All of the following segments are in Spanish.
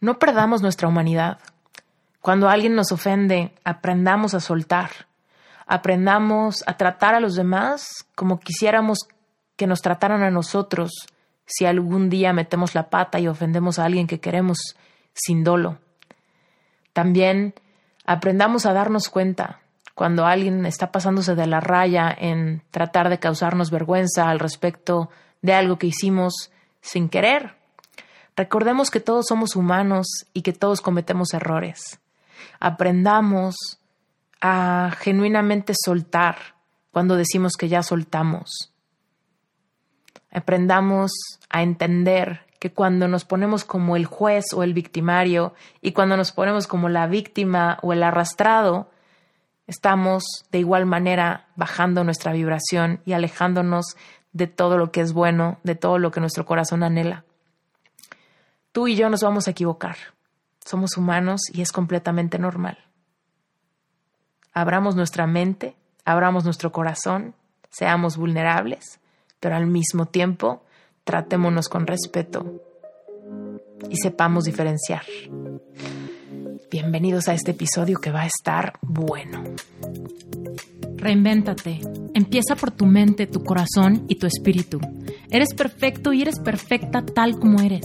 No perdamos nuestra humanidad. Cuando alguien nos ofende, aprendamos a soltar. Aprendamos a tratar a los demás como quisiéramos que nos trataran a nosotros si algún día metemos la pata y ofendemos a alguien que queremos sin dolo. También aprendamos a darnos cuenta cuando alguien está pasándose de la raya en tratar de causarnos vergüenza al respecto de algo que hicimos sin querer. Recordemos que todos somos humanos y que todos cometemos errores. Aprendamos a genuinamente soltar cuando decimos que ya soltamos. Aprendamos a entender que cuando nos ponemos como el juez o el victimario y cuando nos ponemos como la víctima o el arrastrado, estamos de igual manera bajando nuestra vibración y alejándonos de todo lo que es bueno, de todo lo que nuestro corazón anhela. Tú y yo nos vamos a equivocar. Somos humanos y es completamente normal. Abramos nuestra mente, abramos nuestro corazón, seamos vulnerables, pero al mismo tiempo tratémonos con respeto y sepamos diferenciar. Bienvenidos a este episodio que va a estar bueno. Reinvéntate. Empieza por tu mente, tu corazón y tu espíritu. Eres perfecto y eres perfecta tal como eres.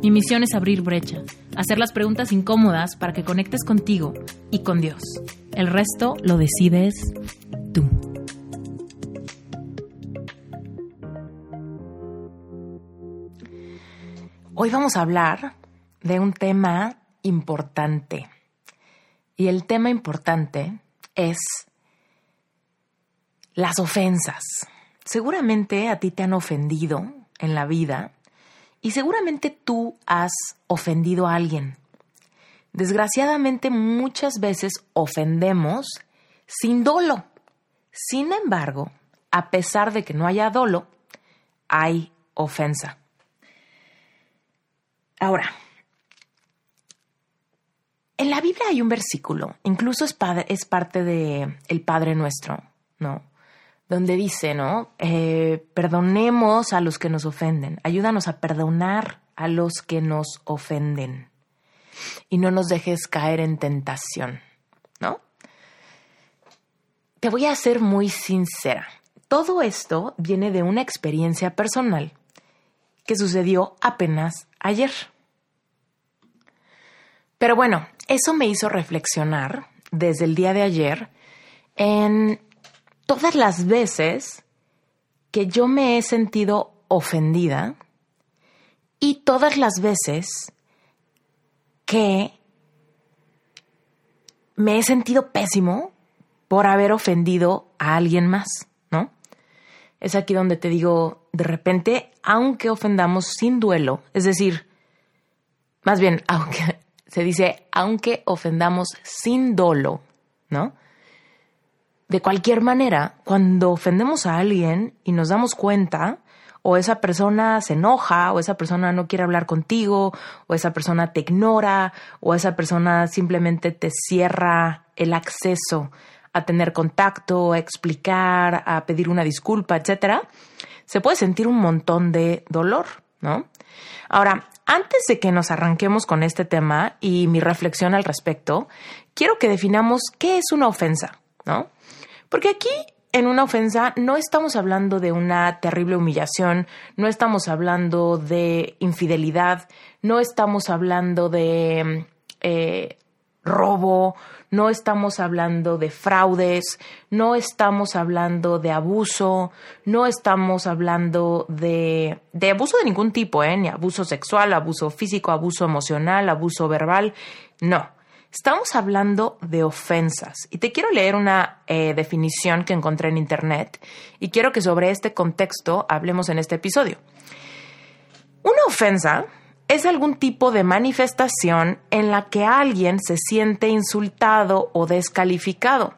Mi misión es abrir brecha, hacer las preguntas incómodas para que conectes contigo y con Dios. El resto lo decides tú. Hoy vamos a hablar de un tema importante y el tema importante es las ofensas. Seguramente a ti te han ofendido en la vida y seguramente tú has ofendido a alguien. Desgraciadamente muchas veces ofendemos sin dolo. Sin embargo, a pesar de que no haya dolo, hay ofensa. Ahora, en la Biblia hay un versículo, incluso es, parte de el Padre Nuestro, ¿no? Donde dice, ¿no? Eh, perdonemos a los que nos ofenden, ayúdanos a perdonar a los que nos ofenden y no nos dejes caer en tentación, ¿no? Te voy a ser muy sincera. Todo esto viene de una experiencia personal que sucedió apenas ayer. Pero bueno, eso me hizo reflexionar desde el día de ayer en todas las veces que yo me he sentido ofendida y todas las veces que me he sentido pésimo por haber ofendido a alguien más, ¿no? Es aquí donde te digo, de repente, aunque ofendamos sin duelo, es decir, más bien, aunque se dice, aunque ofendamos sin dolo, ¿no? De cualquier manera, cuando ofendemos a alguien y nos damos cuenta, o esa persona se enoja, o esa persona no quiere hablar contigo, o esa persona te ignora, o esa persona simplemente te cierra el acceso a tener contacto, a explicar, a pedir una disculpa, etcétera, se puede sentir un montón de dolor, ¿no? Ahora, antes de que nos arranquemos con este tema y mi reflexión al respecto, quiero que definamos qué es una ofensa, ¿no? Porque aquí en una ofensa no estamos hablando de una terrible humillación, no estamos hablando de infidelidad, no estamos hablando de eh, robo, no estamos hablando de fraudes, no estamos hablando de abuso, no estamos hablando de, de abuso de ningún tipo, ¿eh? ni abuso sexual, abuso físico, abuso emocional, abuso verbal, no. Estamos hablando de ofensas y te quiero leer una eh, definición que encontré en Internet y quiero que sobre este contexto hablemos en este episodio. Una ofensa es algún tipo de manifestación en la que alguien se siente insultado o descalificado.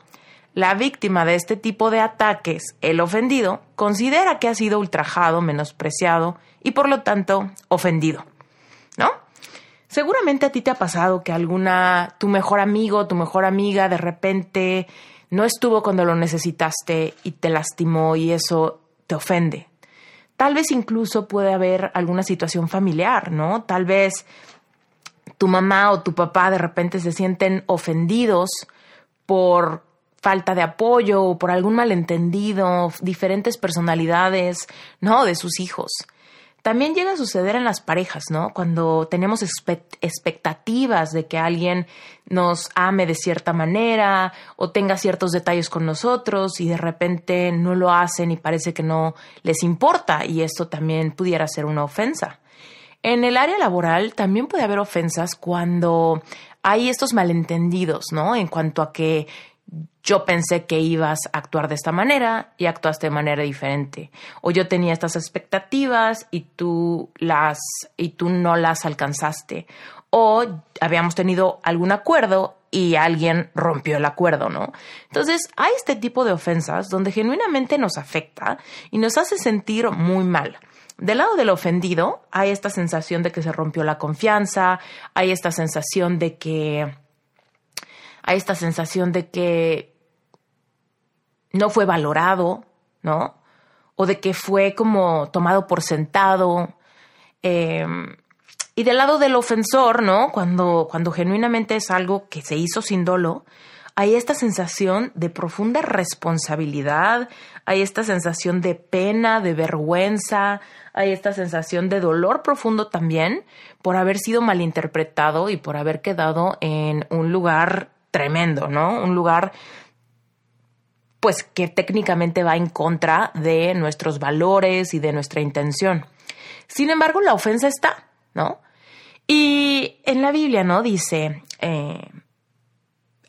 La víctima de este tipo de ataques, el ofendido, considera que ha sido ultrajado, menospreciado y por lo tanto ofendido. Seguramente a ti te ha pasado que alguna, tu mejor amigo, tu mejor amiga de repente no estuvo cuando lo necesitaste y te lastimó y eso te ofende. Tal vez incluso puede haber alguna situación familiar, ¿no? Tal vez tu mamá o tu papá de repente se sienten ofendidos por falta de apoyo o por algún malentendido, diferentes personalidades, ¿no? De sus hijos. También llega a suceder en las parejas, ¿no? Cuando tenemos expectativas de que alguien nos ame de cierta manera o tenga ciertos detalles con nosotros y de repente no lo hacen y parece que no les importa y esto también pudiera ser una ofensa. En el área laboral también puede haber ofensas cuando hay estos malentendidos, ¿no? En cuanto a que yo pensé que ibas a actuar de esta manera y actuaste de manera diferente. O yo tenía estas expectativas y tú las y tú no las alcanzaste. O habíamos tenido algún acuerdo y alguien rompió el acuerdo, ¿no? Entonces, hay este tipo de ofensas donde genuinamente nos afecta y nos hace sentir muy mal. Del lado del ofendido, hay esta sensación de que se rompió la confianza, hay esta sensación de que hay esta sensación de que no fue valorado, ¿no? O de que fue como tomado por sentado. Em, y del lado del ofensor, ¿no? Cuando, cuando genuinamente es algo que se hizo sin dolo, hay esta sensación de profunda responsabilidad, hay esta sensación de pena, de vergüenza, hay esta sensación de dolor profundo también por haber sido malinterpretado y por haber quedado en un lugar tremendo, ¿no? Un lugar pues que técnicamente va en contra de nuestros valores y de nuestra intención. Sin embargo, la ofensa está, ¿no? Y en la Biblia, ¿no? Dice, eh,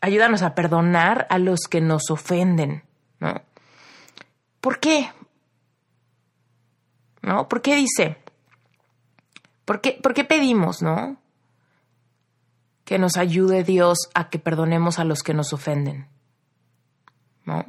ayúdanos a perdonar a los que nos ofenden, ¿no? ¿Por qué? ¿No? ¿Por qué dice? ¿Por qué, por qué pedimos, no? Que nos ayude Dios a que perdonemos a los que nos ofenden. ¿No?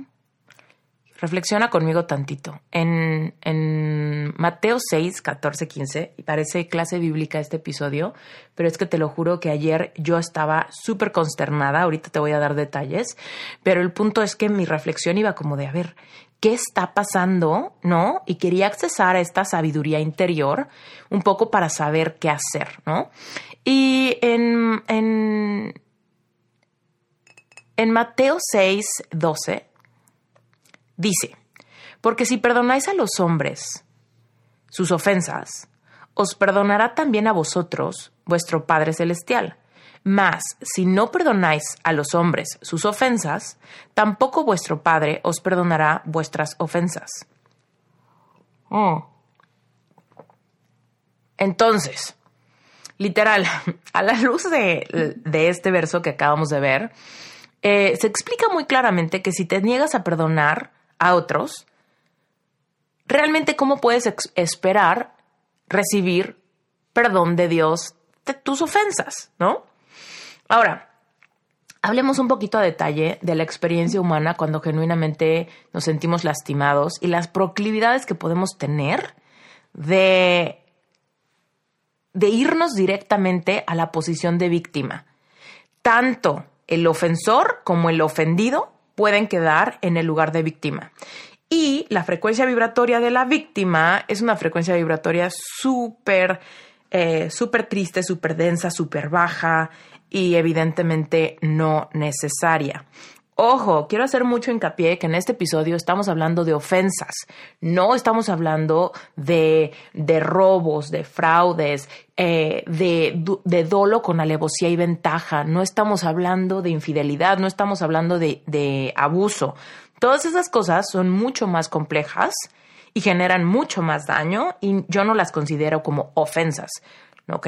Reflexiona conmigo tantito. En, en, Mateo 6, 14, 15, y parece clase bíblica este episodio, pero es que te lo juro que ayer yo estaba súper consternada, ahorita te voy a dar detalles, pero el punto es que mi reflexión iba como de, a ver, ¿qué está pasando? ¿No? Y quería accesar a esta sabiduría interior un poco para saber qué hacer, ¿no? Y en, en, en Mateo 6, 12 dice, porque si perdonáis a los hombres sus ofensas, os perdonará también a vosotros vuestro Padre Celestial. Mas si no perdonáis a los hombres sus ofensas, tampoco vuestro Padre os perdonará vuestras ofensas. Oh. Entonces, literal, a la luz de, este verso que acabamos de ver, eh, se explica muy claramente que si te niegas a perdonar a otros, realmente cómo puedes esperar recibir perdón de Dios de tus ofensas, ¿no? Ahora, hablemos un poquito a detalle de la experiencia humana cuando genuinamente nos sentimos lastimados y las proclividades que podemos tener de de irnos directamente a la posición de víctima. Tanto el ofensor como el ofendido pueden quedar en el lugar de víctima. Y la frecuencia vibratoria de la víctima es una frecuencia vibratoria súper, eh, súper triste, súper densa, súper baja y evidentemente no necesaria. Ojo, quiero hacer mucho hincapié que en este episodio estamos hablando de ofensas, no estamos hablando de, de robos, de fraudes, eh, de, de, dolo con alevosía y ventaja, no estamos hablando de infidelidad, no estamos hablando de, de abuso. Todas esas cosas son mucho más complejas y generan mucho más daño y yo no las considero como ofensas. ¿Ok?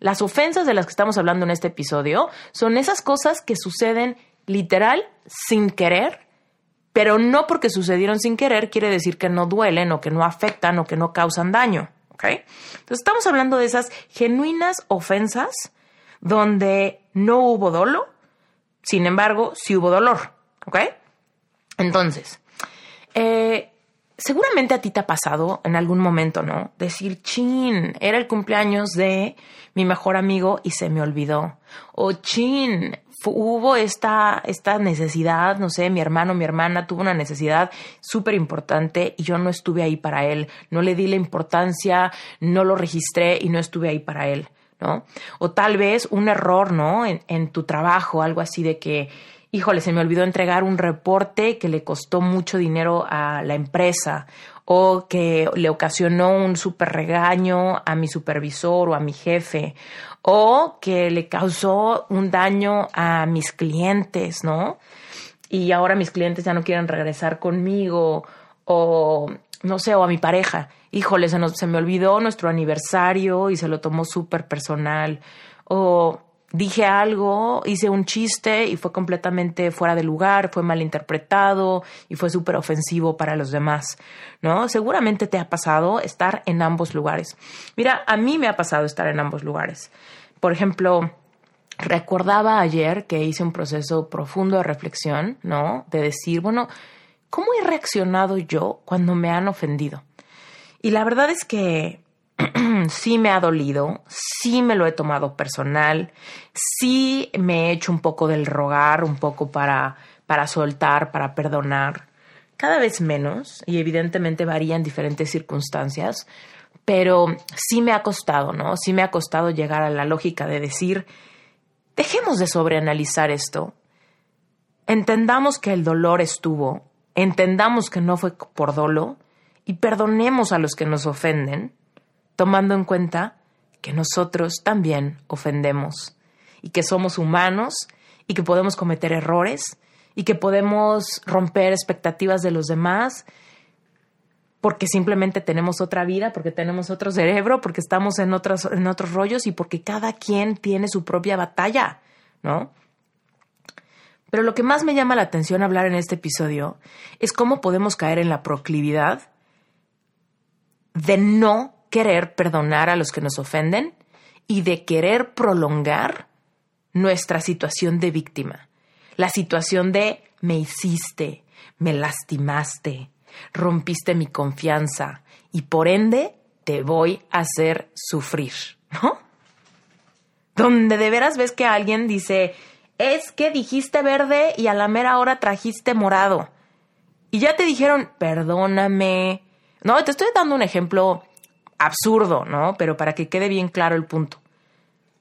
Las ofensas de las que estamos hablando en este episodio son esas cosas que suceden literal, sin querer, pero no porque sucedieron sin querer quiere decir que no duelen o que no afectan o que no causan daño. ¿Ok? Entonces estamos hablando de esas genuinas ofensas donde no hubo dolo, sin embargo, sí hubo dolor. ¿Ok? Entonces, eh, seguramente a ti te ha pasado en algún momento, ¿no? Decir, chin, era el cumpleaños de mi mejor amigo y se me olvidó. O chin, hubo esta, esta necesidad, no sé, mi hermano, mi hermana tuvo una necesidad súper importante y yo no estuve ahí para él. No le di la importancia, no lo registré y no estuve ahí para él, ¿no? O tal vez un error, ¿no? En, en tu trabajo, algo así de que híjole, se me olvidó entregar un reporte que le costó mucho dinero a la empresa o que le ocasionó un super regaño a mi supervisor o a mi jefe o que le causó un daño a mis clientes, ¿no? Y ahora mis clientes ya no quieren regresar conmigo o no sé, o a mi pareja. Híjole, se, se me olvidó nuestro aniversario y se lo tomó súper personal. O dije algo, hice un chiste y fue completamente fuera de lugar, fue mal interpretado y fue súper ofensivo para los demás, ¿no? Seguramente te ha pasado estar en ambos lugares. Mira, a mí me ha pasado estar en ambos lugares. Por ejemplo, recordaba ayer que hice un proceso profundo de reflexión, ¿no? De decir, bueno, ¿cómo he reaccionado yo cuando me han ofendido? Y la verdad es que sí me ha dolido, sí me lo he tomado personal, sí me he hecho un poco del rogar, un poco para, para soltar, para perdonar, cada vez menos, y evidentemente varía en diferentes circunstancias, pero sí me ha costado, ¿no? Sí me ha costado llegar a la lógica de decir, dejemos de sobreanalizar esto, entendamos que el dolor estuvo, entendamos que no fue por dolo, y perdonemos a los que nos ofenden, tomando en cuenta que nosotros también ofendemos y que somos humanos y que podemos cometer errores y que podemos romper expectativas de los demás porque simplemente tenemos otra vida, porque tenemos otro cerebro, porque estamos en otros, en otros rollos y porque cada quien tiene su propia batalla, ¿no? Pero lo que más me llama la atención hablar en este episodio es cómo podemos caer en la proclividad de no querer perdonar a los que nos ofenden y de querer prolongar nuestra situación de víctima. La situación de me hiciste, me lastimaste, rompiste mi confianza y por ende te voy a hacer sufrir, ¿no? Donde de veras ves que alguien dice, es que dijiste verde y a la mera hora trajiste morado. Y ya te dijeron, perdóname. No, te estoy dando un ejemplo absurdo, ¿no? Pero para que quede bien claro el punto.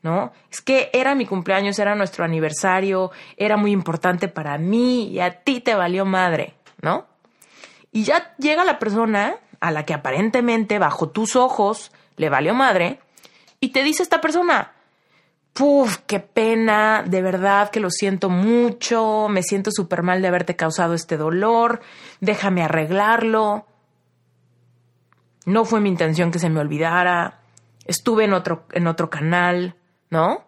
¿No? Es que era mi cumpleaños, era nuestro aniversario, era muy importante para mí y a ti te valió madre, ¿no? Y ya llega la persona a la que aparentemente bajo tus ojos le valió madre y te dice esta persona, Puf, qué pena, de verdad que lo siento mucho, me siento súper mal de haberte causado este dolor, déjame arreglarlo no fue mi intención que se me olvidara, estuve en otro, en otro canal, ¿no?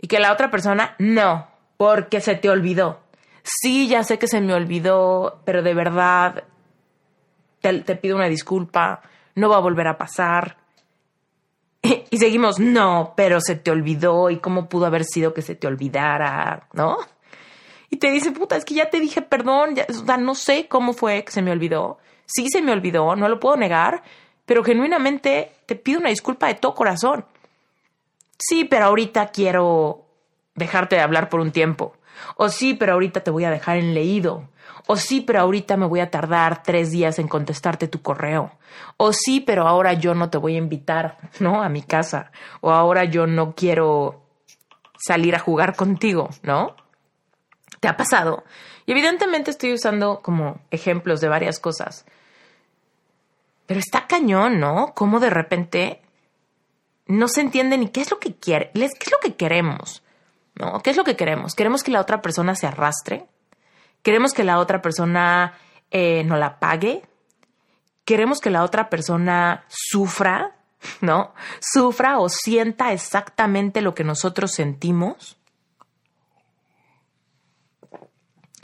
Y que la otra persona, no, porque se te olvidó. Sí, ya sé que se me olvidó, pero de verdad te, pido una disculpa, no va a volver a pasar. Y, seguimos, no, pero se te olvidó y cómo pudo haber sido que se te olvidara, ¿no? Y te dice, puta, es que ya te dije perdón, ya, o sea, no sé cómo fue que se me olvidó, Sí se me olvidó, no lo puedo negar, pero genuinamente te pido una disculpa de todo corazón. Sí, pero ahorita quiero dejarte de hablar por un tiempo. O sí, pero ahorita te voy a dejar en leído. O sí, pero ahorita me voy a tardar tres días en contestarte tu correo. O sí, pero ahora yo no te voy a invitar, ¿no? A mi casa. O ahora yo no quiero salir a jugar contigo, ¿no? ¿Te ha pasado? Y evidentemente estoy usando como ejemplos de varias cosas. Pero está cañón, ¿no? Cómo de repente no se entiende ni qué es lo que quiere, qué es lo que queremos, ¿no? ¿Qué es lo que queremos? ¿Queremos que la otra persona se arrastre? ¿Queremos que la otra persona eh, no la pague? ¿Queremos que la otra persona sufra? ¿No? Sufra o sienta exactamente lo que nosotros sentimos.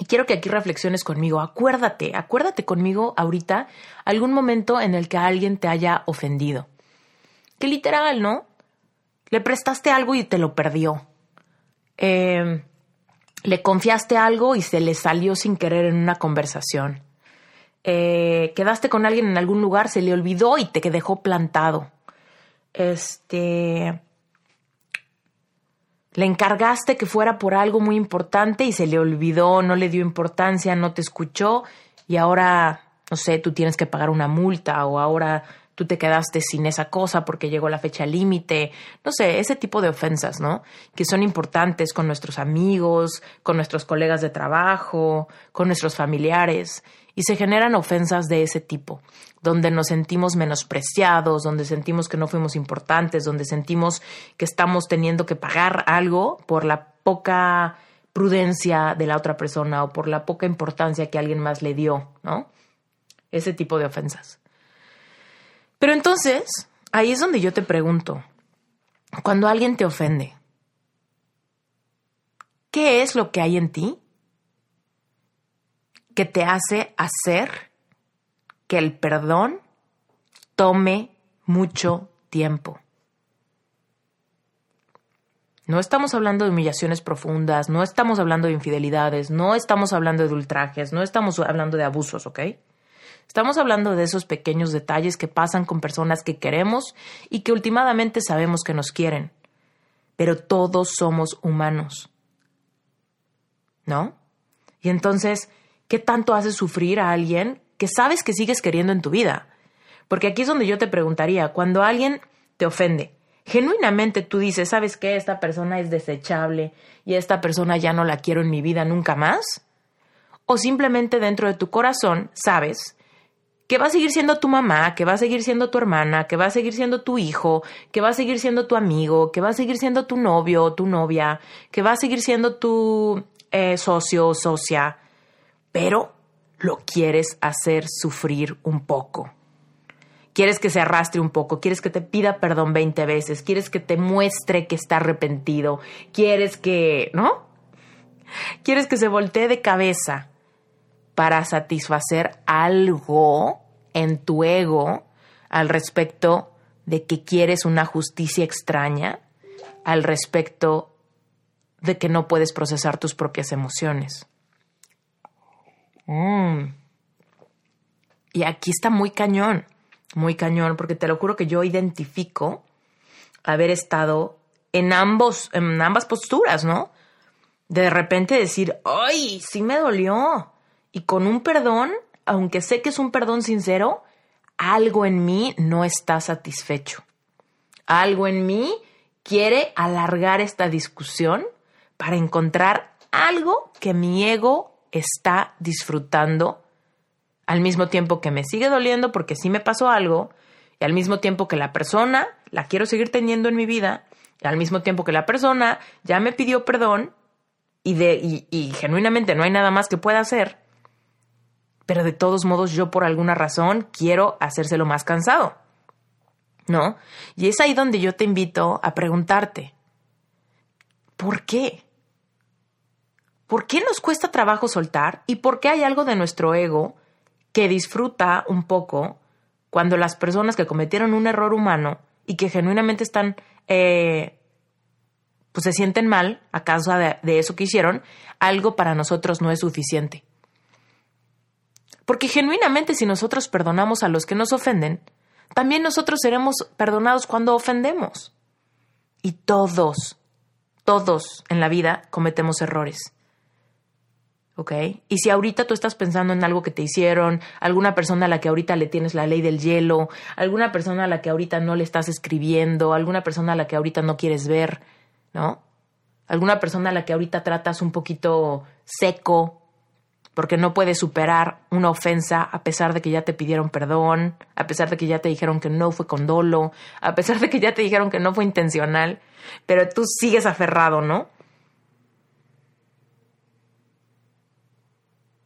Y quiero que aquí reflexiones conmigo. Acuérdate, acuérdate conmigo ahorita algún momento en el que alguien te haya ofendido. que literal, ¿no? Le prestaste algo y te lo perdió. Eh, le confiaste algo y se le salió sin querer en una conversación. Eh, quedaste con alguien en algún lugar, se le olvidó y te dejó plantado. Este. Le encargaste que fuera por algo muy importante y se le olvidó, no le dio importancia, no te escuchó y ahora, no sé, tú tienes que pagar una multa o ahora tú te quedaste sin esa cosa porque llegó la fecha límite, no sé, ese tipo de ofensas, ¿no? Que son importantes con nuestros amigos, con nuestros colegas de trabajo, con nuestros familiares, y se generan ofensas de ese tipo, donde nos sentimos menospreciados, donde sentimos que no fuimos importantes, donde sentimos que estamos teniendo que pagar algo por la poca prudencia de la otra persona o por la poca importancia que alguien más le dio, ¿no? Ese tipo de ofensas. Pero entonces, ahí es donde yo te pregunto, cuando alguien te ofende, ¿qué es lo que hay en ti que te hace hacer que el perdón tome mucho tiempo? No estamos hablando de humillaciones profundas, no estamos hablando de infidelidades, no estamos hablando de ultrajes, no estamos hablando de abusos, ¿ok? Estamos hablando de esos pequeños detalles que pasan con personas que queremos y que últimamente sabemos que nos quieren. Pero todos somos humanos. ¿No? Y entonces, ¿qué tanto hace sufrir a alguien que sabes que sigues queriendo en tu vida? Porque aquí es donde yo te preguntaría, cuando alguien te ofende, genuinamente tú dices, ¿sabes qué? Esta persona es desechable y esta persona ya no la quiero en mi vida nunca más. O simplemente dentro de tu corazón sabes que va a seguir siendo tu mamá, que va a seguir siendo tu hermana, que va a seguir siendo tu hijo, que va a seguir siendo tu amigo, que va a seguir siendo tu novio o tu novia, que va a seguir siendo tu eh, socio o socia, pero lo quieres hacer sufrir un poco. Quieres que se arrastre un poco, quieres que te pida perdón 20 veces, quieres que te muestre que está arrepentido, quieres que, ¿no? Quieres que se voltee de cabeza para satisfacer algo en tu ego al respecto de que quieres una justicia extraña, al respecto de que no puedes procesar tus propias emociones. Mm. Y aquí está muy cañón, muy cañón, porque te lo juro que yo identifico haber estado en ambos, en ambas posturas, ¿no? De repente decir, ¡ay! Sí me dolió. Y con un perdón aunque sé que es un perdón sincero, algo en mí no está satisfecho. Algo en mí quiere alargar esta discusión para encontrar algo que mi ego está disfrutando al mismo tiempo que me sigue doliendo porque sí me pasó algo y al mismo tiempo que la persona la quiero seguir teniendo en mi vida y al mismo tiempo que la persona ya me pidió perdón y, de, y, y genuinamente no hay nada más que pueda hacer pero de todos modos yo por alguna razón quiero hacérselo más cansado. ¿No? Y es ahí donde yo te invito a preguntarte, ¿por qué? ¿Por qué nos cuesta trabajo soltar y por qué hay algo de nuestro ego que disfruta un poco cuando las personas que cometieron un error humano y que genuinamente están, eh, pues se sienten mal a causa de eso que hicieron, algo para nosotros no es suficiente? Porque genuinamente si nosotros perdonamos a los que nos ofenden, también nosotros seremos perdonados cuando ofendemos. Y todos, todos en la vida cometemos errores. ¿Ok? Y si ahorita tú estás pensando en algo que te hicieron, alguna persona a la que ahorita le tienes la ley del hielo, alguna persona a la que ahorita no le estás escribiendo, alguna persona a la que ahorita no quieres ver, ¿no? Alguna persona a la que ahorita tratas un poquito seco, porque no puedes superar una ofensa a pesar de que ya te pidieron perdón, a pesar de que ya te dijeron que no fue con dolo, a pesar de que ya te dijeron que no fue intencional, pero tú sigues aferrado, ¿no?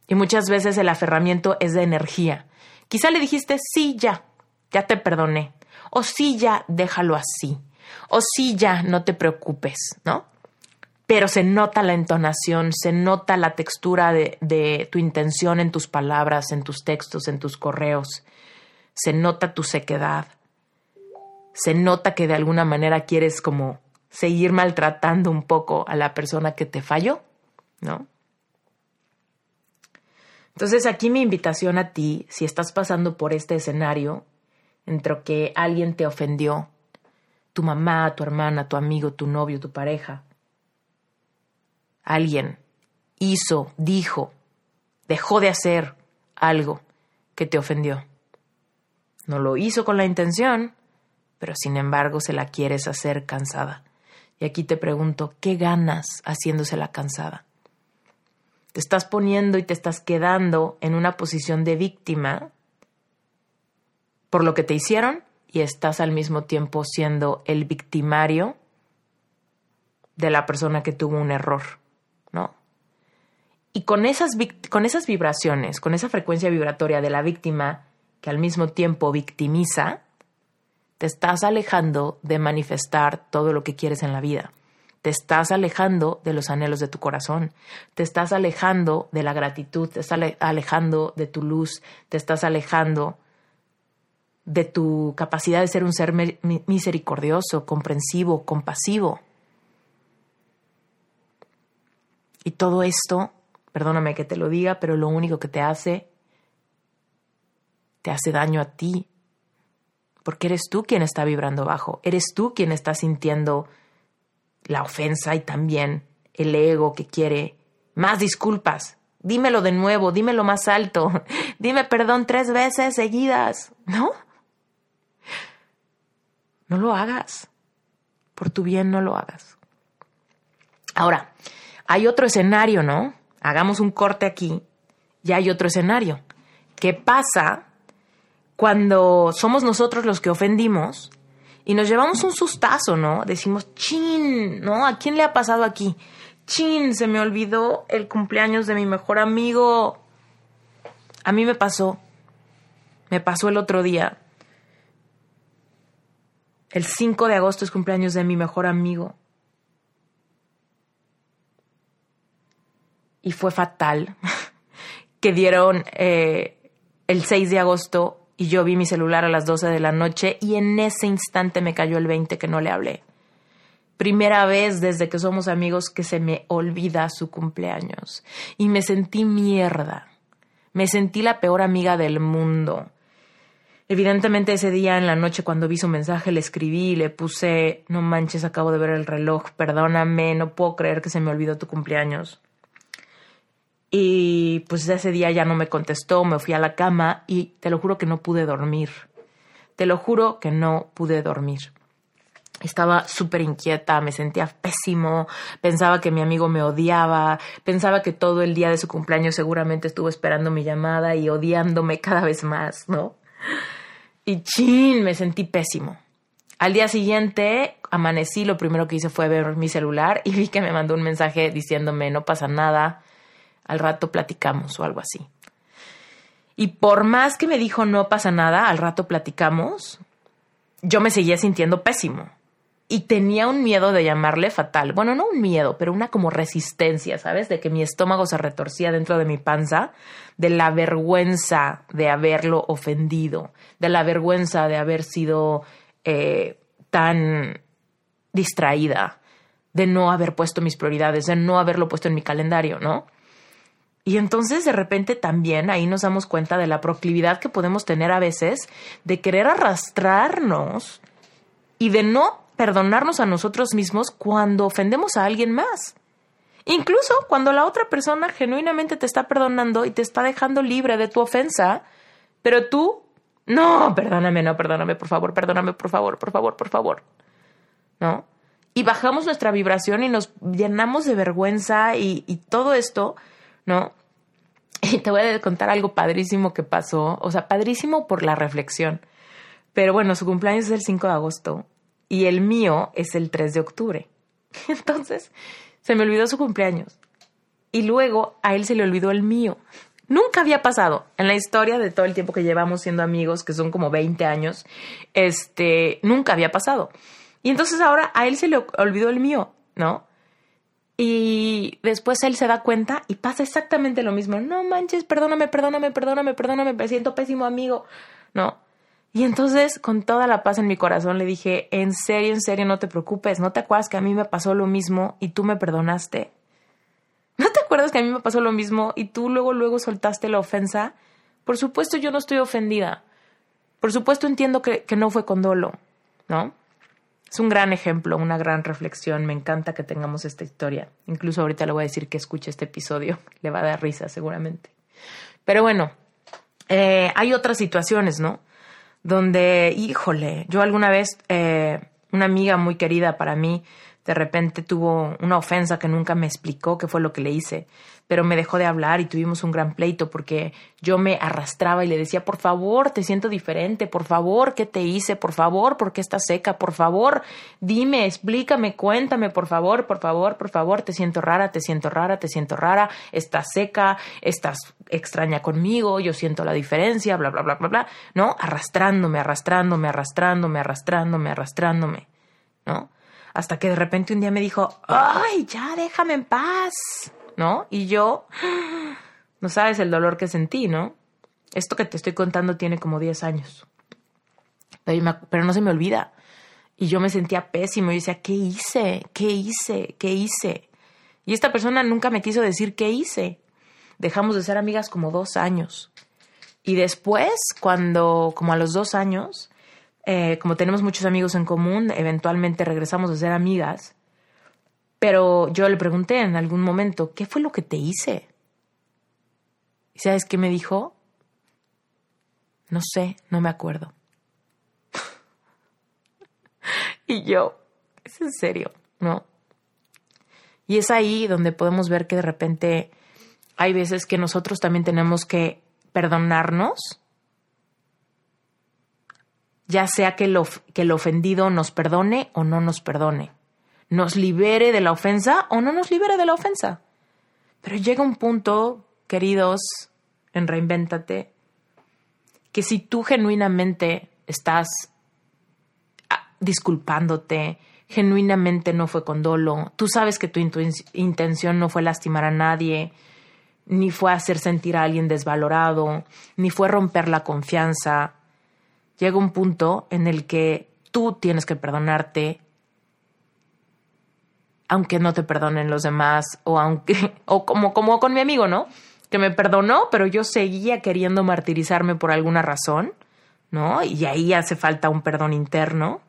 Y muchas veces el aferramiento es de energía. Quizá le dijiste, sí, ya, ya te perdoné. O sí, ya, déjalo así. O sí, ya, no te preocupes, ¿no? pero se nota la entonación, se nota la textura de, tu intención en tus palabras, en tus textos, en tus correos, se nota tu sequedad, se nota que de alguna manera quieres como seguir maltratando un poco a la persona que te falló, ¿no? Entonces aquí mi invitación a ti, si estás pasando por este escenario, entre que alguien te ofendió, tu mamá, tu hermana, tu amigo, tu novio, tu pareja, alguien hizo, dijo, dejó de hacer algo que te ofendió. No lo hizo con la intención, pero sin embargo se la quieres hacer cansada. Y aquí te pregunto, ¿qué ganas haciéndosela cansada? Te estás poniendo y te estás quedando en una posición de víctima por lo que te hicieron y estás al mismo tiempo siendo el victimario de la persona que tuvo un error, ¿no? Y con esas, con esas vibraciones, con esa frecuencia vibratoria de la víctima que al mismo tiempo victimiza, te estás alejando de manifestar todo lo que quieres en la vida te estás alejando de los anhelos de tu corazón, te estás alejando de la gratitud, te estás alejando de tu luz, te estás alejando de tu capacidad de ser un ser misericordioso, comprensivo, compasivo. Y todo esto, perdóname que te lo diga, pero lo único que te hace, te hace daño a ti, porque eres tú quien está vibrando bajo, eres tú quien está sintiendo la ofensa y también el ego que quiere más disculpas. Dímelo de nuevo, dímelo más alto, dime perdón tres veces seguidas, ¿no? No lo hagas. Por tu bien no lo hagas. Ahora, hay otro escenario, ¿no? Hagamos un corte aquí y hay otro escenario. ¿Qué pasa cuando somos nosotros los que ofendimos y nos llevamos un sustazo, ¿no? Decimos, chin, ¿no? ¿A quién le ha pasado aquí? Chin, se me olvidó el cumpleaños de mi mejor amigo. A mí me pasó. Me pasó el otro día. El 5 de agosto es cumpleaños de mi mejor amigo. Y fue fatal que dieron eh, el 6 de agosto y yo vi mi celular a las 12 de la noche y en ese instante me cayó el 20 que no le hablé. Primera vez desde que somos amigos que se me olvida su cumpleaños. Y me sentí mierda. Me sentí la peor amiga del mundo. Evidentemente ese día en la noche cuando vi su mensaje le escribí y le puse, no manches, acabo de ver el reloj, perdóname, no puedo creer que se me olvidó tu cumpleaños. Y pues ese día ya no me contestó, me fui a la cama y te lo juro que no pude dormir. Te lo juro que no pude dormir. Estaba súper inquieta, me sentía pésimo, pensaba que mi amigo me odiaba, pensaba que todo el día de su cumpleaños seguramente estuvo esperando mi llamada y odiándome cada vez más, ¿no? Y chin, me sentí pésimo. Al día siguiente amanecí, lo primero que hice fue ver mi celular y vi que me mandó un mensaje diciéndome no pasa nada, al rato platicamos o algo así. Y por más que me dijo no pasa nada, al rato platicamos, yo me seguía sintiendo pésimo. Y tenía un miedo de llamarle fatal. Bueno, no un miedo, pero una como resistencia, ¿sabes? De que mi estómago se retorcía dentro de mi panza, de la vergüenza de haberlo ofendido, de la vergüenza de haber sido eh, tan distraída, de no haber puesto mis prioridades, de no haberlo puesto en mi calendario, ¿no? Y entonces de repente también ahí nos damos cuenta de la proclividad que podemos tener a veces de querer arrastrarnos y de no perdonarnos a nosotros mismos cuando ofendemos a alguien más. Incluso cuando la otra persona genuinamente te está perdonando y te está dejando libre de tu ofensa, pero tú, no, perdóname, no, perdóname, por favor, perdóname, por favor, por favor, por favor. ¿No? Y bajamos nuestra vibración y nos llenamos de vergüenza y, y todo esto ¿no? Y te voy a contar algo padrísimo que pasó, o sea, padrísimo por la reflexión. Pero bueno, su cumpleaños es el 5 de agosto y el mío es el 3 de octubre. Entonces, se me olvidó su cumpleaños. Y luego a él se le olvidó el mío. Nunca había pasado en la historia de todo el tiempo que llevamos siendo amigos, que son como 20 años, este, nunca había pasado. Y entonces ahora a él se le olvidó el mío, ¿no? Y después él se da cuenta y pasa exactamente lo mismo. No manches, perdóname, perdóname, perdóname, perdóname, me siento pésimo amigo. No. Y entonces, con toda la paz en mi corazón, le dije, en serio, en serio, no te preocupes, ¿no te acuerdas que a mí me pasó lo mismo y tú me perdonaste? ¿No te acuerdas que a mí me pasó lo mismo y tú luego, luego soltaste la ofensa? Por supuesto, yo no estoy ofendida. Por supuesto, entiendo que, que no fue con dolo, ¿no? Es un gran ejemplo, una gran reflexión. Me encanta que tengamos esta historia. Incluso ahorita le voy a decir que escuche este episodio. Le va a dar risa, seguramente. Pero bueno, eh, hay otras situaciones, ¿no? Donde, híjole, yo alguna vez, eh, una amiga muy querida para mí, de repente tuvo una ofensa que nunca me explicó qué fue lo que le hice pero me dejó de hablar y tuvimos un gran pleito porque yo me arrastraba y le decía, por favor, te siento diferente, por favor, ¿qué te hice? Por favor, ¿por qué estás seca? Por favor, dime, explícame, cuéntame, por favor, por favor, por favor, te siento rara, te siento rara, te siento rara, estás seca, estás extraña conmigo, yo siento la diferencia, bla, bla, bla, bla, bla, ¿no? Arrastrándome, arrastrándome, arrastrándome, arrastrándome, arrastrándome, ¿no? Hasta que de repente un día me dijo, ay, ya déjame en paz. ¿no? Y yo, no sabes el dolor que sentí, ¿no? Esto que te estoy contando tiene como 10 años. Pero, no se me olvida. Y yo me sentía pésimo y decía, ¿qué hice? ¿Qué hice? ¿Qué hice? Y esta persona nunca me quiso decir qué hice. Dejamos de ser amigas como dos años. Y después, cuando, como a los dos años, eh, como tenemos muchos amigos en común, eventualmente regresamos a ser amigas. Pero yo le pregunté en algún momento, ¿qué fue lo que te hice? ¿Y sabes qué me dijo? No sé, no me acuerdo. y yo, es en serio, ¿no? Y es ahí donde podemos ver que de repente hay veces que nosotros también tenemos que perdonarnos, ya sea que, lo, que el ofendido nos perdone o no nos perdone nos libere de la ofensa o no nos libere de la ofensa. Pero llega un punto, queridos, en Reinvéntate, que si tú genuinamente estás ah, disculpándote, genuinamente no fue con dolo, tú sabes que tu intención no fue lastimar a nadie, ni fue hacer sentir a alguien desvalorado, ni fue romper la confianza, llega un punto en el que tú tienes que perdonarte aunque no te perdonen los demás o aunque o como como con mi amigo, ¿no? Que me perdonó, pero yo seguía queriendo martirizarme por alguna razón, ¿no? Y ahí hace falta un perdón interno.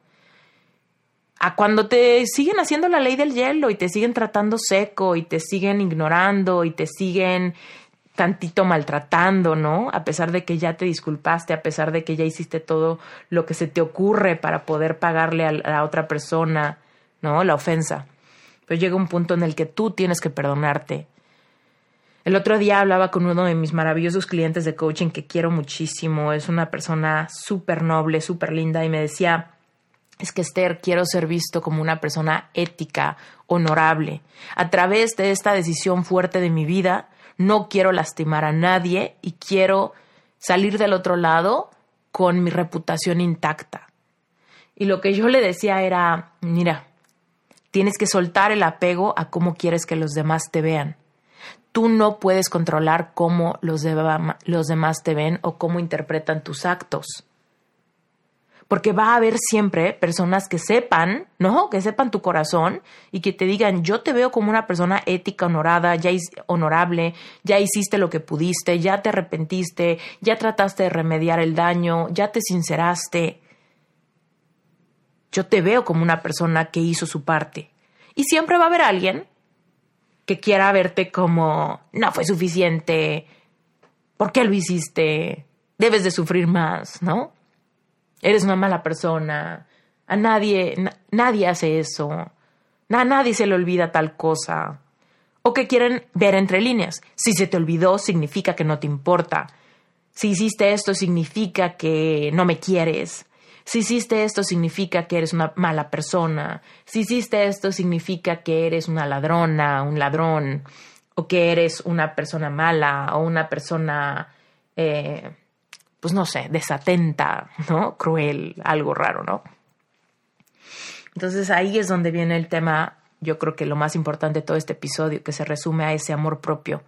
A cuando te siguen haciendo la ley del hielo y te siguen tratando seco y te siguen ignorando y te siguen tantito maltratando, ¿no? A pesar de que ya te disculpaste, a pesar de que ya hiciste todo lo que se te ocurre para poder pagarle a la otra persona, ¿no? La ofensa pero llega un punto en el que tú tienes que perdonarte. El otro día hablaba con uno de mis maravillosos clientes de coaching que quiero muchísimo, es una persona súper noble, súper linda, y me decía, es que Esther, quiero ser visto como una persona ética, honorable. A través de esta decisión fuerte de mi vida, no quiero lastimar a nadie y quiero salir del otro lado con mi reputación intacta. Y lo que yo le decía era, mira, Tienes que soltar el apego a cómo quieres que los demás te vean. Tú no puedes controlar cómo los, demás te ven o cómo interpretan tus actos. Porque va a haber siempre personas que sepan, ¿no? Que sepan tu corazón y que te digan, yo te veo como una persona ética, honorada, ya honorable, ya hiciste lo que pudiste, ya te arrepentiste, ya trataste de remediar el daño, ya te sinceraste. Yo te veo como una persona que hizo su parte. Y siempre va a haber alguien que quiera verte como, no fue suficiente, ¿por qué lo hiciste? Debes de sufrir más, ¿no? Eres una mala persona, a nadie, nadie hace eso, a nadie se le olvida tal cosa. O que quieren ver entre líneas. Si se te olvidó, significa que no te importa. Si hiciste esto, significa que no me quieres. Si hiciste esto significa que eres una mala persona. Si hiciste esto significa que eres una ladrona, un ladrón, o que eres una persona mala o una persona, eh, pues no sé, desatenta, ¿no? Cruel, algo raro, ¿no? Entonces ahí es donde viene el tema yo creo que lo más importante de todo este episodio, que se resume a ese amor propio.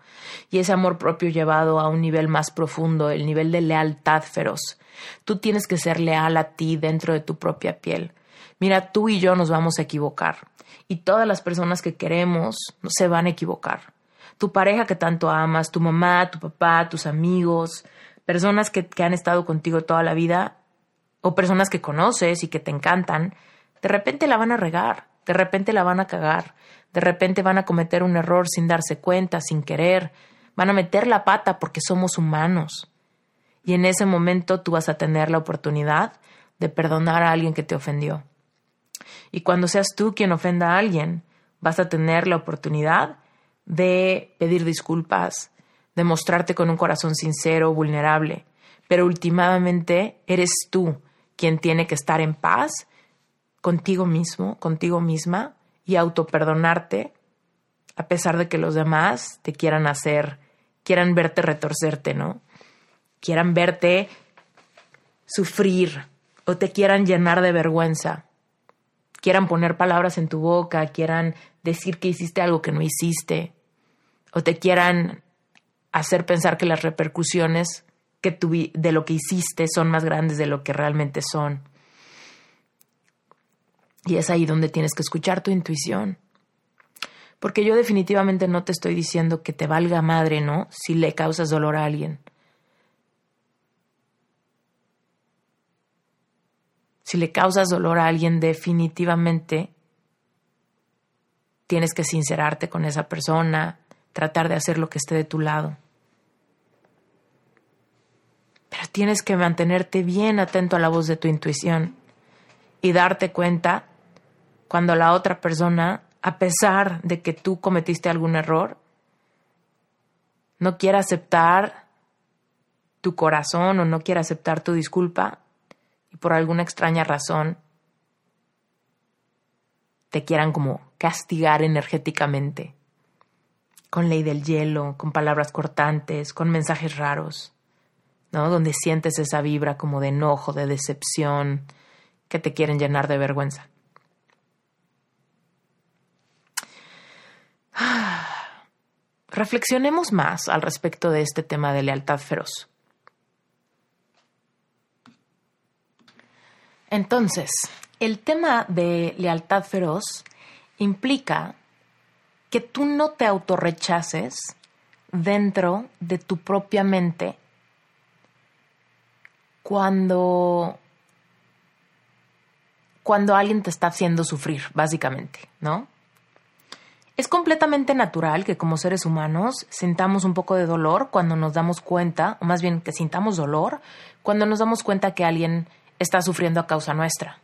Y ese amor propio llevado a un nivel más profundo, el nivel de lealtad feroz. Tú tienes que ser leal a ti dentro de tu propia piel. Mira, tú y yo nos vamos a equivocar. Y todas las personas que queremos se van a equivocar. Tu pareja que tanto amas, tu mamá, tu papá, tus amigos, personas que, que han estado contigo toda la vida, o personas que conoces y que te encantan, de repente la van a regar de repente la van a cagar, de repente van a cometer un error sin darse cuenta, sin querer, van a meter la pata porque somos humanos. Y en ese momento tú vas a tener la oportunidad de perdonar a alguien que te ofendió. Y cuando seas tú quien ofenda a alguien, vas a tener la oportunidad de pedir disculpas, de mostrarte con un corazón sincero, vulnerable. Pero últimamente eres tú quien tiene que estar en paz contigo mismo, contigo misma y autoperdonarte a pesar de que los demás te quieran hacer, quieran verte retorcerte, ¿no? Quieran verte sufrir o te quieran llenar de vergüenza, quieran poner palabras en tu boca, quieran decir que hiciste algo que no hiciste o te quieran hacer pensar que las repercusiones que de lo que hiciste son más grandes de lo que realmente son. Y es ahí donde tienes que escuchar tu intuición. Porque yo definitivamente no te estoy diciendo que te valga madre, ¿no? Si le causas dolor a alguien. Si le causas dolor a alguien, definitivamente tienes que sincerarte con esa persona, tratar de hacer lo que esté de tu lado. Pero tienes que mantenerte bien atento a la voz de tu intuición y darte cuenta cuando la otra persona, a pesar de que tú cometiste algún error, no quiere aceptar tu corazón o no quiere aceptar tu disculpa y por alguna extraña razón te quieran como castigar energéticamente, con ley del hielo, con palabras cortantes, con mensajes raros, ¿no? Donde sientes esa vibra como de enojo, de decepción, que te quieren llenar de vergüenza. Reflexionemos más al respecto de este tema de lealtad feroz. Entonces, el tema de lealtad feroz implica que tú no te autorrechaces dentro de tu propia mente cuando cuando alguien te está haciendo sufrir, básicamente, ¿no? Es completamente natural que como seres humanos sintamos un poco de dolor cuando nos damos cuenta, o más bien que sintamos dolor cuando nos damos cuenta que alguien está sufriendo a causa nuestra.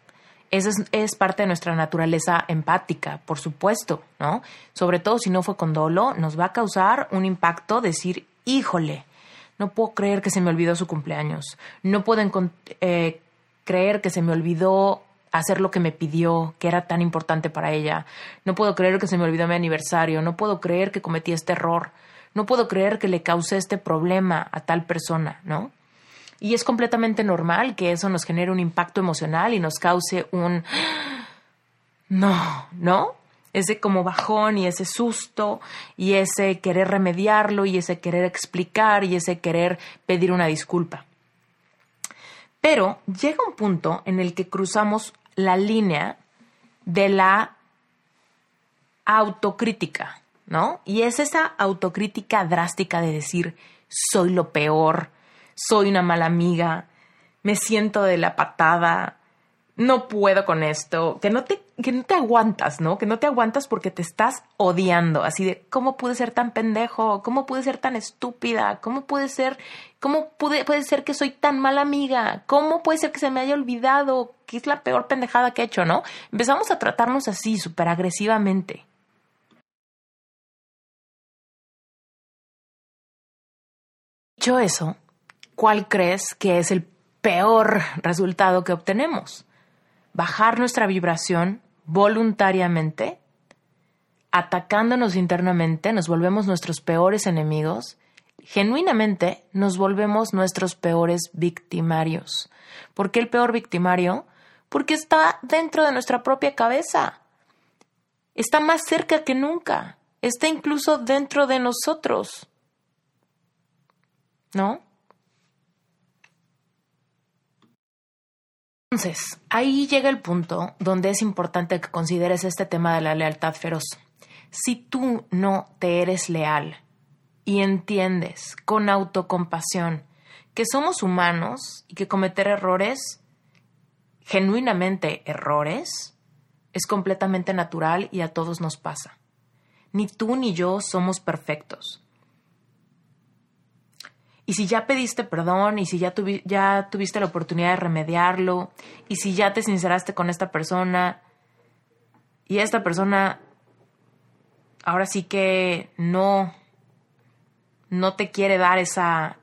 Esa es, parte de nuestra naturaleza empática, por supuesto, ¿no? Sobre todo si no fue con dolo, nos va a causar un impacto decir, híjole, no puedo creer que se me olvidó su cumpleaños, no puedo eh, creer que se me olvidó hacer lo que me pidió, que era tan importante para ella. No puedo creer que se me olvidó mi aniversario, no puedo creer que cometí este error, no puedo creer que le causé este problema a tal persona, ¿no? Y es completamente normal que eso nos genere un impacto emocional y nos cause un no, ¿no? Ese como bajón y ese susto y ese querer remediarlo y ese querer explicar y ese querer pedir una disculpa. Pero llega un punto en el que cruzamos la línea de la autocrítica, ¿no? Y es esa autocrítica drástica de decir, soy lo peor, soy una mala amiga, me siento de la patada, no puedo con esto, que no te, que no te aguantas, ¿no? Que no te aguantas porque te estás odiando, así de, ¿cómo pude ser tan pendejo? ¿Cómo pude ser tan estúpida? ¿Cómo puede ser, cómo pude, puede ser que soy tan mala amiga? ¿Cómo puede ser que se me haya olvidado que es la peor pendejada que he hecho, ¿no? Empezamos a tratarnos así, súper agresivamente. Dicho eso, ¿cuál crees que es el peor resultado que obtenemos? bajar nuestra vibración voluntariamente, atacándonos internamente, nos volvemos nuestros peores enemigos, genuinamente nos volvemos nuestros peores victimarios. ¿Por qué el peor victimario? Porque está dentro de nuestra propia cabeza. está más cerca que nunca, está incluso dentro de nosotros. ¿No? Entonces, ahí llega el punto donde es importante que consideres este tema de la lealtad feroz. Si tú no te eres leal y entiendes con autocompasión que somos humanos y que cometer errores, genuinamente errores, es completamente natural y a todos nos pasa. Ni tú ni yo somos perfectos. Y si ya pediste perdón, y si ya, ya tuviste la oportunidad de remediarlo, y si ya te sinceraste con esta persona, y esta persona ahora sí que no, no te quiere dar esa,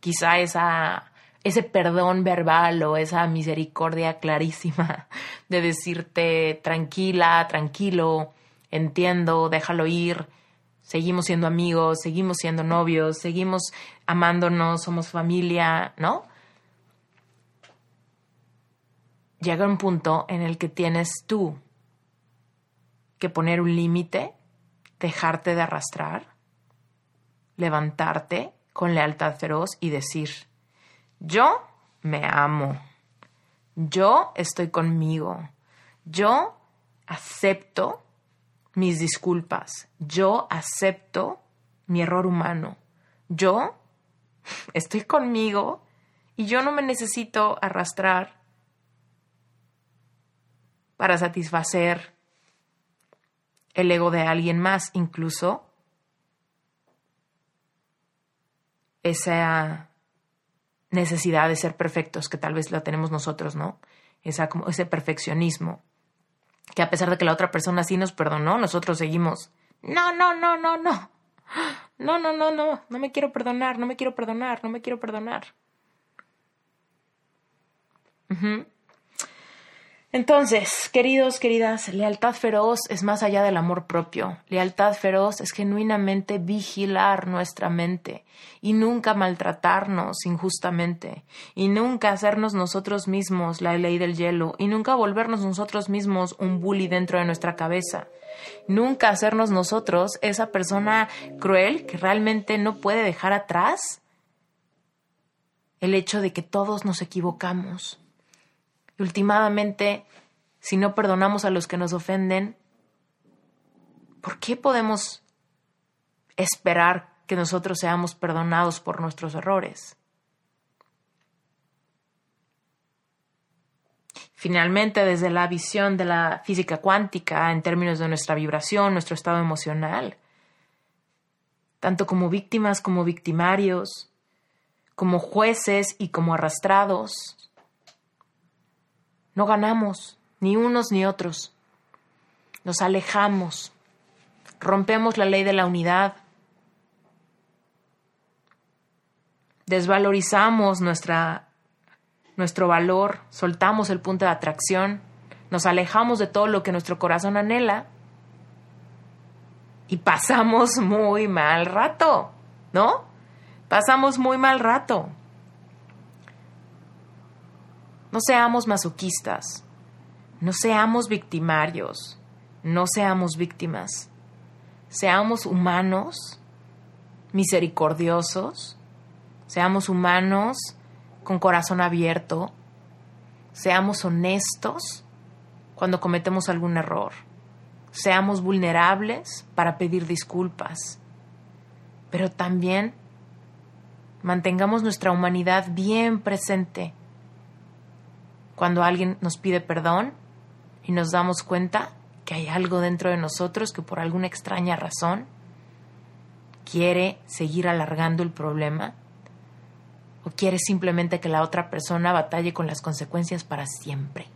quizá esa, ese perdón verbal o esa misericordia clarísima de decirte tranquila, tranquilo, entiendo, déjalo ir, seguimos siendo amigos, seguimos siendo novios, seguimos amándonos, somos familia, ¿no? Llega un punto en el que tienes tú que poner un límite, dejarte de arrastrar, levantarte con lealtad feroz y decir, yo me amo, yo estoy conmigo, yo acepto mis disculpas, yo acepto mi error humano, yo estoy conmigo y yo no me necesito arrastrar para satisfacer el ego de alguien más, incluso esa necesidad de ser perfectos que tal vez la tenemos nosotros, ¿no? Esa, ese perfeccionismo que a pesar de que la otra persona sí nos perdonó, nosotros seguimos. No, no, no, no, no. No, no, no, no. No me quiero perdonar, no me quiero perdonar, no me quiero perdonar. Uh. Entonces, queridos, queridas, lealtad feroz es más allá del amor propio. Lealtad feroz es genuinamente vigilar nuestra mente y nunca maltratarnos injustamente y nunca hacernos nosotros mismos la ley del hielo y nunca volvernos nosotros mismos un bully dentro de nuestra cabeza. Nunca hacernos nosotros esa persona cruel que realmente no puede dejar atrás el hecho de que todos nos equivocamos y últimamente, si no perdonamos a los que nos ofenden, ¿por qué podemos esperar que nosotros seamos perdonados por nuestros errores? Finalmente, desde la visión de la física cuántica, en términos de nuestra vibración, nuestro estado emocional, tanto como víctimas como victimarios, como jueces y como arrastrados, no ganamos, ni unos ni otros. Nos alejamos, rompemos la ley de la unidad, desvalorizamos nuestra, nuestro valor, soltamos el punto de atracción, nos alejamos de todo lo que nuestro corazón anhela y pasamos muy mal rato, ¿no? Pasamos muy mal rato. No seamos masoquistas, no seamos victimarios, no seamos víctimas. Seamos humanos, misericordiosos, seamos humanos con corazón abierto, seamos honestos cuando cometemos algún error, seamos vulnerables para pedir disculpas, pero también mantengamos nuestra humanidad bien presente cuando alguien nos pide perdón y nos damos cuenta que hay algo dentro de nosotros que por alguna extraña razón quiere seguir alargando el problema o quiere simplemente que la otra persona batalle con las consecuencias para siempre,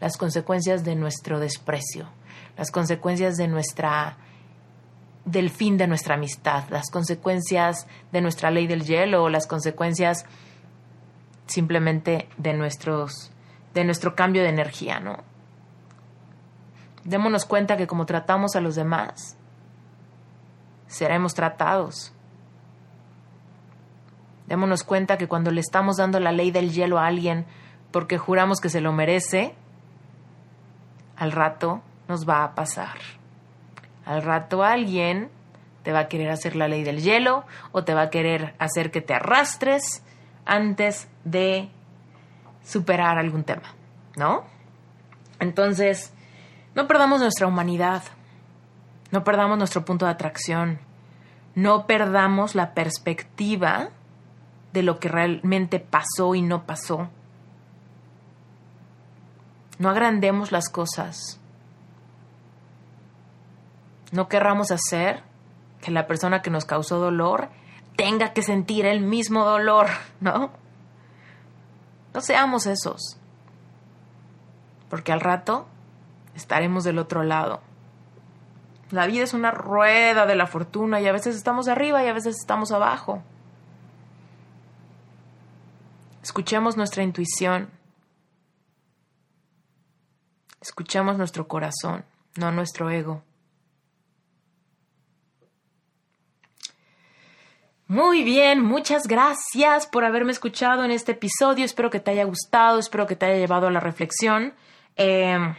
las consecuencias de nuestro desprecio, las consecuencias de nuestra del fin de nuestra amistad, las consecuencias de nuestra ley del hielo o las consecuencias simplemente de nuestros de nuestro cambio de energía, ¿no? Démonos cuenta que como tratamos a los demás, seremos tratados. Démonos cuenta que cuando le estamos dando la ley del hielo a alguien porque juramos que se lo merece, al rato nos va a pasar. Al rato alguien te va a querer hacer la ley del hielo o te va a querer hacer que te arrastres antes de superar algún tema, ¿no? Entonces, no perdamos nuestra humanidad, no perdamos nuestro punto de atracción, no perdamos la perspectiva de lo que realmente pasó y no pasó. No agrandemos las cosas. No querramos hacer que la persona que nos causó dolor tenga que sentir el mismo dolor, ¿no? No seamos esos. Porque al rato estaremos del otro lado. La vida es una rueda de la fortuna y a veces estamos arriba y a veces estamos abajo. Escuchemos nuestra intuición. Escuchemos nuestro corazón, no nuestro ego. Muy bien, muchas gracias por haberme escuchado en este episodio. Espero que te haya gustado, espero que te haya llevado a la reflexión. Em,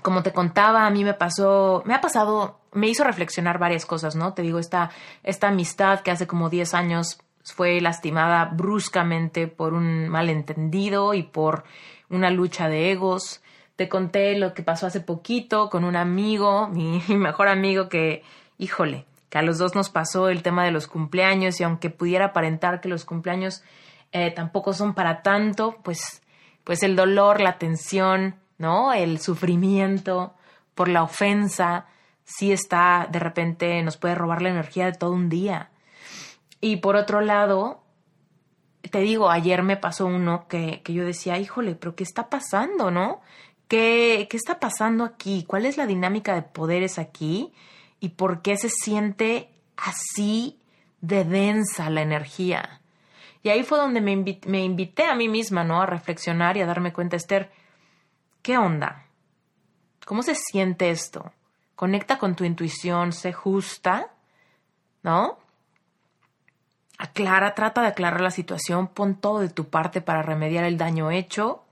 como te contaba, a mí me pasó, me ha pasado, me hizo reflexionar varias cosas, ¿no? Te digo, esta, esta amistad que hace como 10 años fue lastimada bruscamente por un malentendido y por una lucha de egos. Te conté lo que pasó hace poquito con un amigo, mi mejor amigo que, híjole, que a los dos nos pasó el tema de los cumpleaños y aunque pudiera aparentar que los cumpleaños eh, tampoco son para tanto, pues, pues el dolor, la tensión, ¿no? El sufrimiento por la ofensa, sí está, de repente nos puede robar la energía de todo un día. Y por otro lado, te digo, ayer me pasó uno que, que yo decía, híjole, pero ¿qué está pasando, no? ¿Qué, ¿Qué está pasando aquí? ¿Cuál es la dinámica de poderes aquí? Y por qué se siente así de densa la energía. Y ahí fue donde me, invité, a mí misma, ¿no? A reflexionar y a darme cuenta, Esther, ¿qué onda? ¿Cómo se siente esto? Conecta con tu intuición, sé justa, ¿no? Aclara, trata de aclarar la situación, pon todo de tu parte para remediar el daño hecho,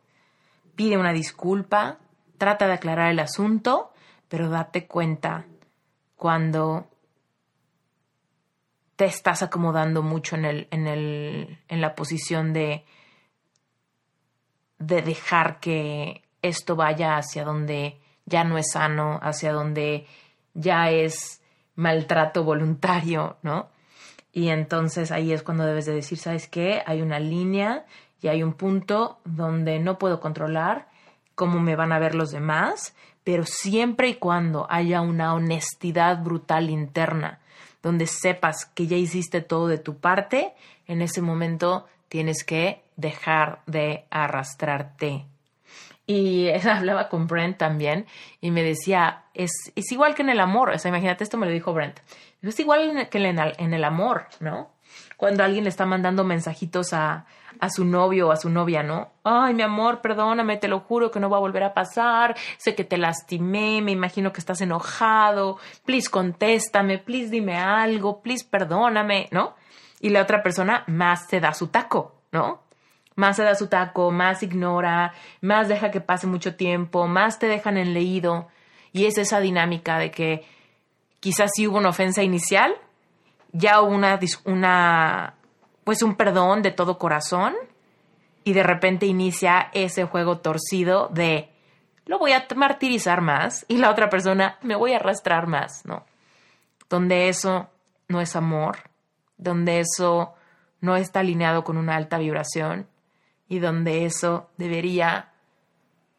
pide una disculpa, trata de aclarar el asunto, pero date cuenta cuando te estás acomodando mucho en, el, en, el, en la posición de, de dejar que esto vaya hacia donde ya no es sano, hacia donde ya es maltrato voluntario, ¿no? Y entonces ahí es cuando debes de decir, ¿sabes qué? Hay una línea y hay un punto donde no puedo controlar cómo me van a ver los demás, pero siempre y cuando haya una honestidad brutal interna, donde sepas que ya hiciste todo de tu parte, en ese momento tienes que dejar de arrastrarte. Y hablaba con Brent también y me decía, es, es igual que en el amor, o sea, imagínate, esto me lo dijo Brent, es igual que en el, en el amor, ¿no? Cuando alguien le está mandando mensajitos a, a su novio o a su novia, ¿no? Ay, mi amor, perdóname, te lo juro que no va a volver a pasar, sé que te lastimé, me imagino que estás enojado, please contéstame, please dime algo, please perdóname, ¿no? Y la otra persona más se da su taco, ¿no? Más se da su taco, más ignora, más deja que pase mucho tiempo, más te dejan en leído. Y es esa dinámica de que quizás sí hubo una ofensa inicial, ya hubo una, una pues un perdón de todo corazón y de repente inicia ese juego torcido de lo voy a martirizar más y la otra persona me voy a arrastrar más, ¿no? Donde eso no es amor, donde eso no está alineado con una alta vibración y donde eso debería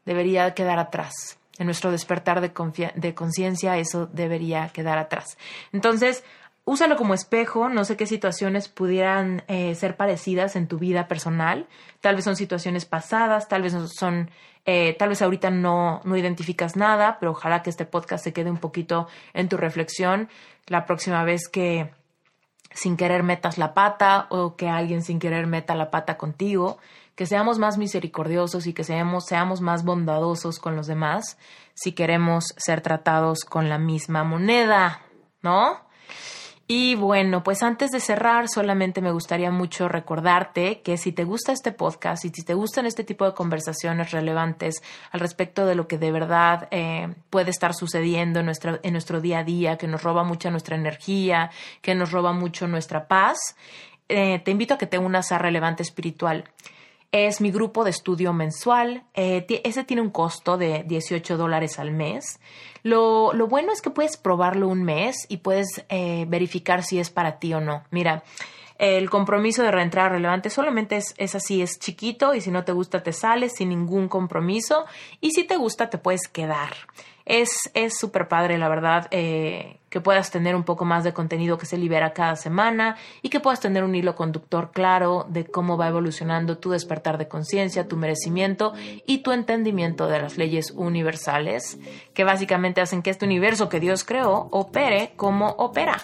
debería quedar atrás. En nuestro despertar de, de conciencia eso debería quedar atrás. Entonces, úsalo como espejo, no sé qué situaciones pudieran eh, ser parecidas en tu vida personal, tal vez son situaciones pasadas, tal vez son, eh, tal vez ahorita no, no identificas nada, pero ojalá que este podcast se quede un poquito en tu reflexión la próxima vez que sin querer metas la pata o que alguien sin querer meta la pata contigo, que seamos más misericordiosos y que seamos, seamos más bondadosos con los demás si queremos ser tratados con la misma moneda, ¿no? Y bueno, pues antes de cerrar, solamente me gustaría mucho recordarte que si te gusta este podcast y si te gustan este tipo de conversaciones relevantes al respecto de lo que de verdad eh, puede estar sucediendo en, en nuestro día a día, que nos roba mucha nuestra energía, que nos roba mucho nuestra paz, eh, te invito a que te unas a Relevante Espiritual. Es mi grupo de estudio mensual. Eh, ese tiene un costo de 18 dólares al mes. Lo, lo, bueno es que puedes probarlo un mes y puedes eh, verificar si es para ti o no. Mira, el compromiso de reentrar relevante solamente es, es, así, es chiquito y si no te gusta te sales sin ningún compromiso y si te gusta te puedes quedar. Es súper padre, la verdad. Eh, que puedas tener un poco más de contenido que se libera cada semana y que puedas tener un hilo conductor claro de cómo va evolucionando tu despertar de conciencia, tu merecimiento y tu entendimiento de las leyes universales que básicamente hacen que este universo que Dios creó opere como opera.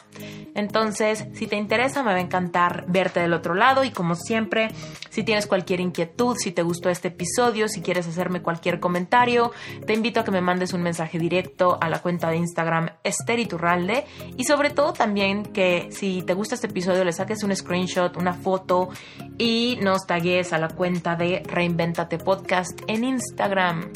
Entonces, si te interesa, me va a encantar verte del otro lado y como siempre, si tienes cualquier inquietud, si te gustó este episodio, si quieres hacerme cualquier comentario, te invito a que me mandes un mensaje directo a la cuenta de Instagram Esteriturral y sobre todo también que si te gusta este episodio le saques un screenshot, una foto y nos tagues a la cuenta de Reinventate Podcast en Instagram.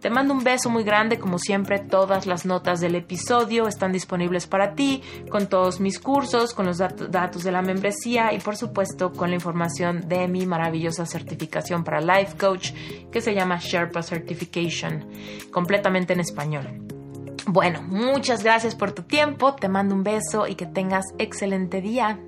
Te mando un beso muy grande, como siempre, todas las notas del episodio están disponibles para ti, con todos mis cursos, con los datos de la membresía y por supuesto con la información de mi maravillosa certificación para Life Coach que se llama Sherpa Certification, completamente en español. Bueno, muchas gracias por tu tiempo, te mando un beso y que tengas excelente día.